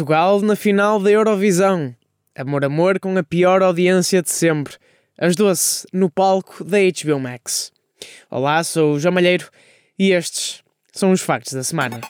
Portugal na final da Eurovisão. Amor Amor com a pior audiência de sempre. As doce no palco da HBO Max. Olá, sou o João Malheiro e estes são os factos da semana.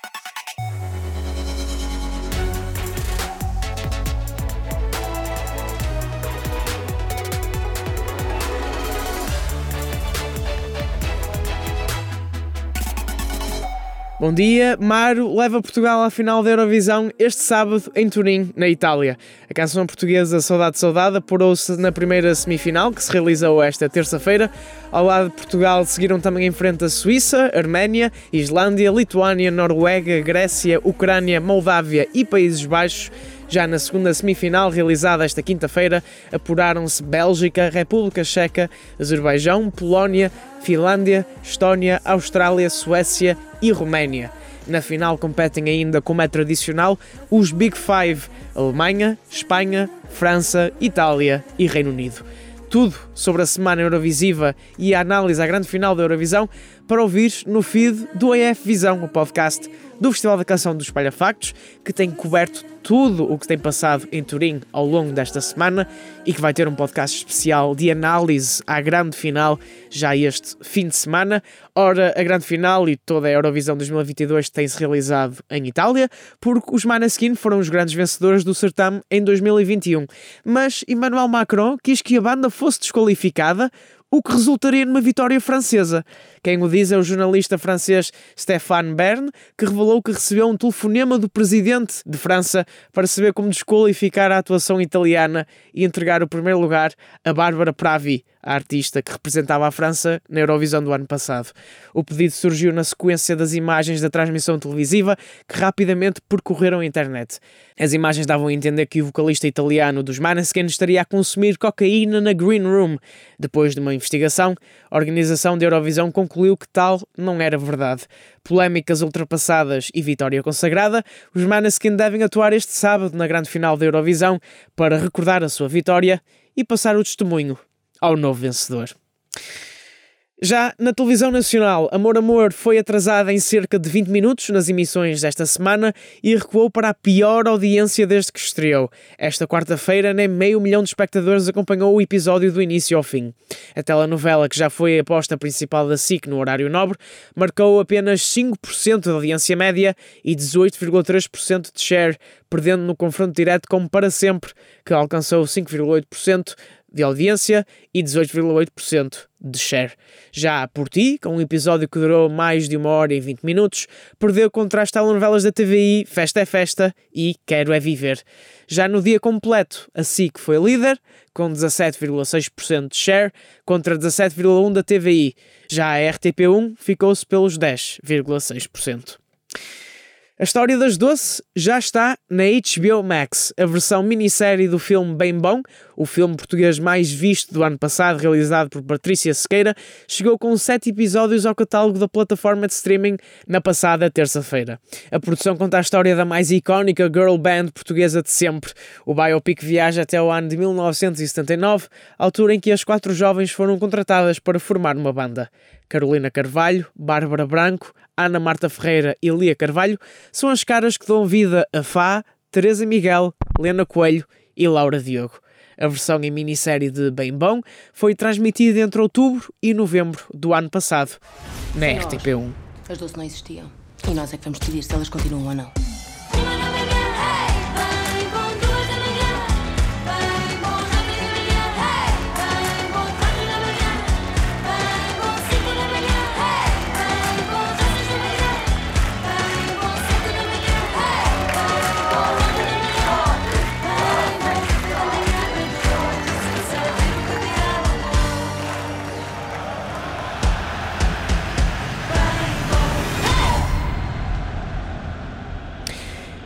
Bom dia, Maro leva Portugal à final da Eurovisão este sábado em Turim, na Itália. A canção portuguesa Saudade Saudade apurou-se na primeira semifinal, que se realizou esta terça-feira. Ao lado de Portugal seguiram também em frente a Suíça, Arménia, Islândia, Lituânia, Noruega, Grécia, Ucrânia, Moldávia e Países Baixos. Já na segunda semifinal, realizada esta quinta-feira, apuraram-se Bélgica, República Checa, Azerbaijão, Polónia, Finlândia, Estónia, Austrália, Suécia e Roménia. Na final competem ainda, como é tradicional, os Big Five: Alemanha, Espanha, França, Itália e Reino Unido. Tudo sobre a semana Eurovisiva e a análise à grande final da Eurovisão para ouvir no feed do AF Visão, o podcast do Festival da Canção dos Espalha Factos, que tem coberto tudo o que tem passado em Turim ao longo desta semana e que vai ter um podcast especial de análise à grande final já este fim de semana. Ora, a grande final e toda a Eurovisão 2022 tem-se realizado em Itália, porque os Maneskin foram os grandes vencedores do certame em 2021. Mas Emmanuel Macron quis que a banda fosse desqualificada, o que resultaria numa vitória francesa. Quem o diz é o jornalista francês Stéphane Bern, que revelou que recebeu um telefonema do presidente de França para saber como desqualificar a atuação italiana e entregar o primeiro lugar a Bárbara Pravi, a artista que representava a França na Eurovisão do ano passado. O pedido surgiu na sequência das imagens da transmissão televisiva que rapidamente percorreram a internet. As imagens davam a entender que o vocalista italiano dos Maneskin estaria a consumir cocaína na Green Room. Depois de uma investigação, a organização da Eurovisão concluiu que tal não era verdade. Polémicas ultrapassadas e vitória consagrada, os Maneskin devem atuar este sábado na grande final da Eurovisão para recordar a sua vitória e passar o testemunho ao novo vencedor. Já na televisão nacional, Amor Amor foi atrasada em cerca de 20 minutos nas emissões desta semana e recuou para a pior audiência desde que estreou. Esta quarta-feira, nem meio milhão de espectadores acompanhou o episódio do início ao fim. A telenovela, que já foi a aposta principal da SIC no horário nobre, marcou apenas 5% de audiência média e 18,3% de share, perdendo no confronto direto como para sempre, que alcançou 5,8% de audiência e 18,8% de share. Já por ti, com um episódio que durou mais de uma hora e 20 minutos, perdeu contra as telenovelas da TVI Festa é Festa e Quero é Viver. Já no dia completo, a SIC foi líder, com 17,6% de share, contra 17,1% da TVI. Já a RTP1 ficou-se pelos 10,6%. A história das Doce já está na HBO Max. A versão minissérie do filme Bem Bom, o filme português mais visto do ano passado, realizado por Patrícia Sequeira, chegou com sete episódios ao catálogo da plataforma de streaming na passada terça-feira. A produção conta a história da mais icónica girl band portuguesa de sempre. O biopic viaja até o ano de 1979, altura em que as quatro jovens foram contratadas para formar uma banda. Carolina Carvalho, Bárbara Branco, Ana Marta Ferreira e Lia Carvalho são as caras que dão vida a Fá, Teresa Miguel, Lena Coelho e Laura Diogo. A versão em minissérie de Bem Bom foi transmitida entre outubro e novembro do ano passado, na RTP1. As doces não existiam. E nós é que vamos decidir se elas continuam ou não.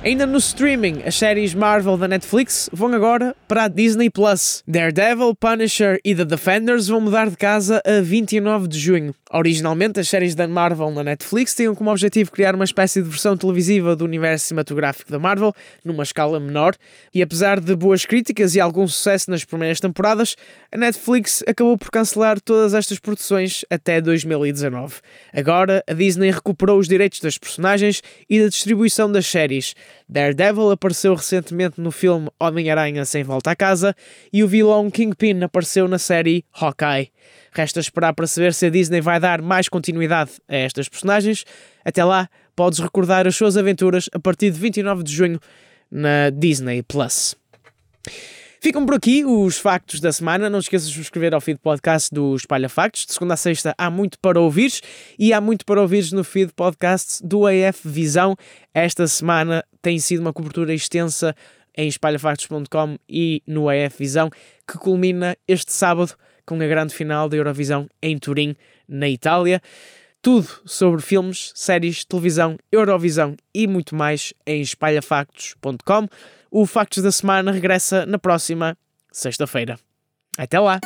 Ainda no streaming, as séries Marvel da Netflix vão agora para a Disney Plus. Daredevil, Punisher e The Defenders vão mudar de casa a 29 de junho. Originalmente, as séries da Marvel na Netflix tinham como objetivo criar uma espécie de versão televisiva do universo cinematográfico da Marvel, numa escala menor, e apesar de boas críticas e algum sucesso nas primeiras temporadas, a Netflix acabou por cancelar todas estas produções até 2019. Agora, a Disney recuperou os direitos das personagens e da distribuição das séries. Daredevil apareceu recentemente no filme Homem-Aranha Sem Volta à Casa e o vilão Kingpin apareceu na série Hawkeye. Resta esperar para saber se a Disney vai dar mais continuidade a estas personagens. Até lá, podes recordar as suas aventuras a partir de 29 de junho na Disney Plus. Ficam por aqui os factos da semana. Não esqueças de subscrever ao feed podcast do Espalha Factos. De segunda a sexta há muito para ouvir e há muito para ouvir no feed podcast do AF Visão. Esta semana tem sido uma cobertura extensa em espalhafactos.com e no AF Visão, que culmina este sábado com a grande final da Eurovisão em Turim, na Itália. Tudo sobre filmes, séries, televisão, Eurovisão e muito mais em espalhafactos.com. O Factos da Semana regressa na próxima sexta-feira. Até lá!